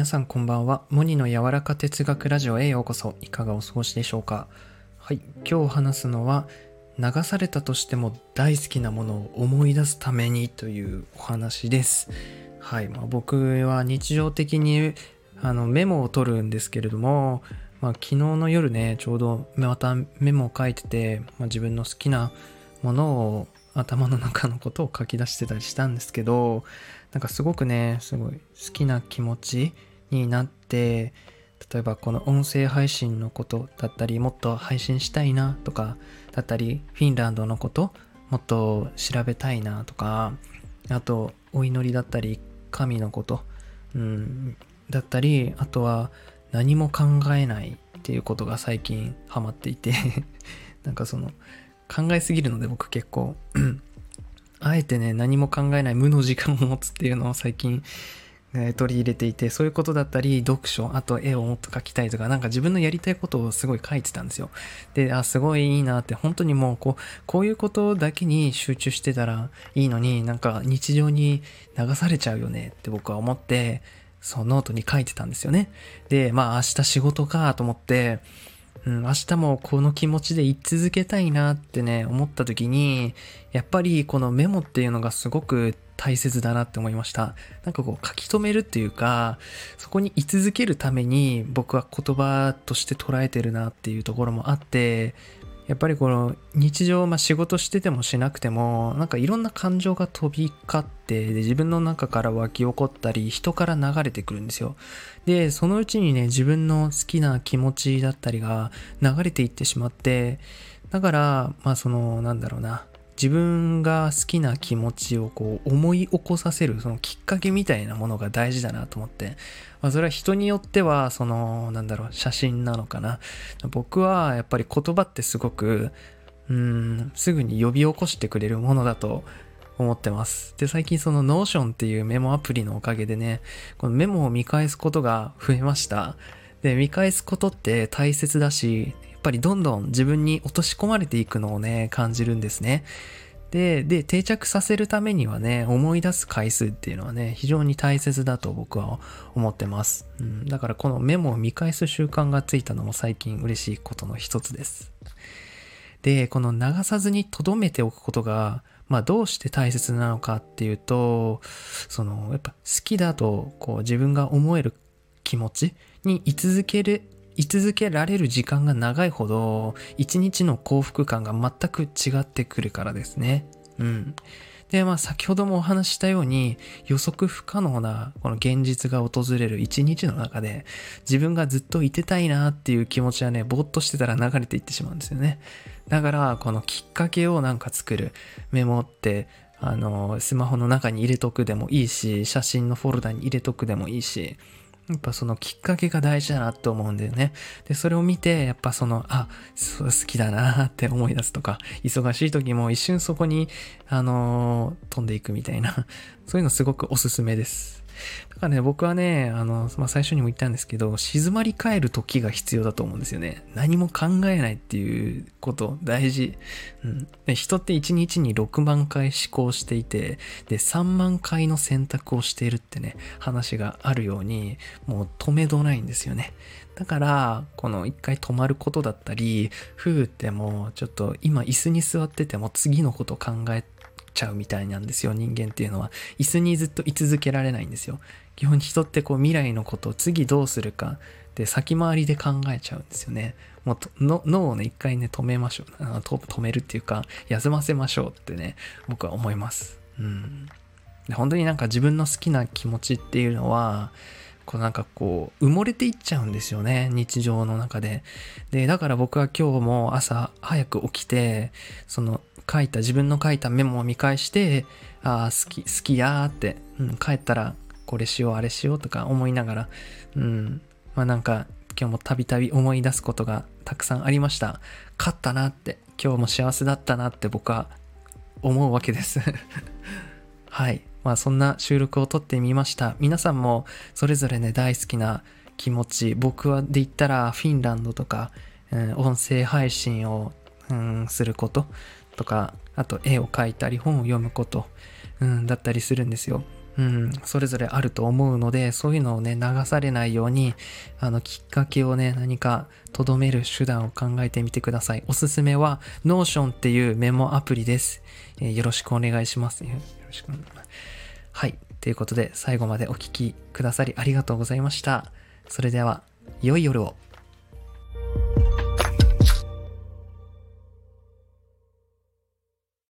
皆さんこんばんは。モニの柔らか哲学ラジオへようこそ。いかがお過ごしでしょうか？はい。今日話すのは、流されたとしても大好きなものを思い出すためにというお話です。はい。まあ、僕は日常的にあのメモを取るんですけれども、まあ、昨日の夜ね、ちょうどまたメモを書いてて、まあ、自分の好きなものを頭の中のことを書き出してたりしたんですけど、なんかすごくね、すごい好きな気持ちになって、例えばこの音声配信のことだったり、もっと配信したいなとか、だったり、フィンランドのこと、もっと調べたいなとか、あと、お祈りだったり、神のこと、うん、だったり、あとは何も考えないっていうことが最近ハマっていて なんかその、考えすぎるので僕結構。あえてね、何も考えない無の時間を持つっていうのを最近、え取り入れていて、そういうことだったり、読書、あと絵をもっと描きたいとか、なんか自分のやりたいことをすごい書いてたんですよ。で、あ、すごいいいなって、本当にもう、こう、こういうことだけに集中してたらいいのに、なんか日常に流されちゃうよねって僕は思って、そのノートに書いてたんですよね。で、まあ明日仕事かと思って、うん、明日もこの気持ちで言い続けたいなってね、思った時に、やっぱりこのメモっていうのがすごく大切だなって思いました。なんかこう書き留めるっていうか、そこに居続けるために僕は言葉として捉えてるなっていうところもあって、やっぱりこの日常、まあ、仕事しててもしなくてもなんかいろんな感情が飛び交ってで自分の中から湧き起こったり人から流れてくるんですよ。でそのうちにね自分の好きな気持ちだったりが流れていってしまってだからまあそのなんだろうな。自分が好きな気持ちをこう思い起こさせるそのきっかけみたいなものが大事だなと思って、まあ、それは人によってはそのなんだろう写真なのかな僕はやっぱり言葉ってすごくうんすぐに呼び起こしてくれるものだと思ってます。で、最近その Notion っていうメモアプリのおかげでね、このメモを見返すことが増えました。で、見返すことって大切だし、っぱりどんどん自分に落とし込まれていくのをね、感じるんですね。で、で、定着させるためにはね、思い出す回数っていうのはね、非常に大切だと僕は思ってます。うん、だからこのメモを見返す習慣がついたのも最近嬉しいことの一つです。で、この流さずに留めておくことが、まあどうして大切なのかっていうと、その、やっぱ好きだと、こう自分が思える気持ちに居続ける居続けられる時間が長いほど、一日の幸福感が全く違ってくるからですね。うん。で、まあ先ほどもお話ししたように予測不可能なこの現実が訪れる一日の中で自分がずっといてたいなっていう気持ちはね、ぼーっとしてたら流れていってしまうんですよね。だからこのきっかけをなんか作るメモってあの、スマホの中に入れとくでもいいし、写真のフォルダに入れとくでもいいし、やっぱそのきっかけが大事だなって思うんだよね。で、それを見て、やっぱその、あ、そう好きだなって思い出すとか、忙しい時も一瞬そこに、あのー、飛んでいくみたいな、そういうのすごくおすすめです。だからね、僕はね、あの、まあ、最初にも言ったんですけど、静まり返る時が必要だと思うんですよね。何も考えないっていうこと大事。うん、で人って1日に6万回思考していて、で、3万回の選択をしているってね、話があるように、もう止めどないんですよね。だから、この一回止まることだったり、ふーってもうちょっと今椅子に座ってても次のこと考えちゃうみたいなんですよ、人間っていうのは。椅子にずっと居続けられないんですよ。基本人ってこう未来のことを次どうするかで先回りで考えちゃうんですよね。もう脳をね、一回ね、止めましょう。あ止めるっていうか、休ませましょうってね、僕は思います。うん。で本当になんか自分の好きな気持ちっていうのは、こうなんかこう埋もれていっちゃうんですよね日常の中で。でだから僕は今日も朝早く起きてその書いた自分の書いたメモを見返してああ好き好きやーって、うん、帰ったらこれしようあれしようとか思いながらうんまあなんか今日もたびたび思い出すことがたくさんありました。勝ったなって今日も幸せだったなって僕は思うわけです。はい。まあそんな収録を撮ってみました。皆さんもそれぞれね大好きな気持ち、僕はで言ったらフィンランドとか、うん、音声配信を、うん、することとか、あと絵を描いたり本を読むこと、うん、だったりするんですよ。うん、それぞれあると思うので、そういうのをね、流されないように、あの、きっかけをね、何かとどめる手段を考えてみてください。おすすめは、Notion っていうメモアプリです。えー、よろしくお願いします。よろしくお願いしますはい。ということで、最後までお聴きくださりありがとうございました。それでは、良い夜を。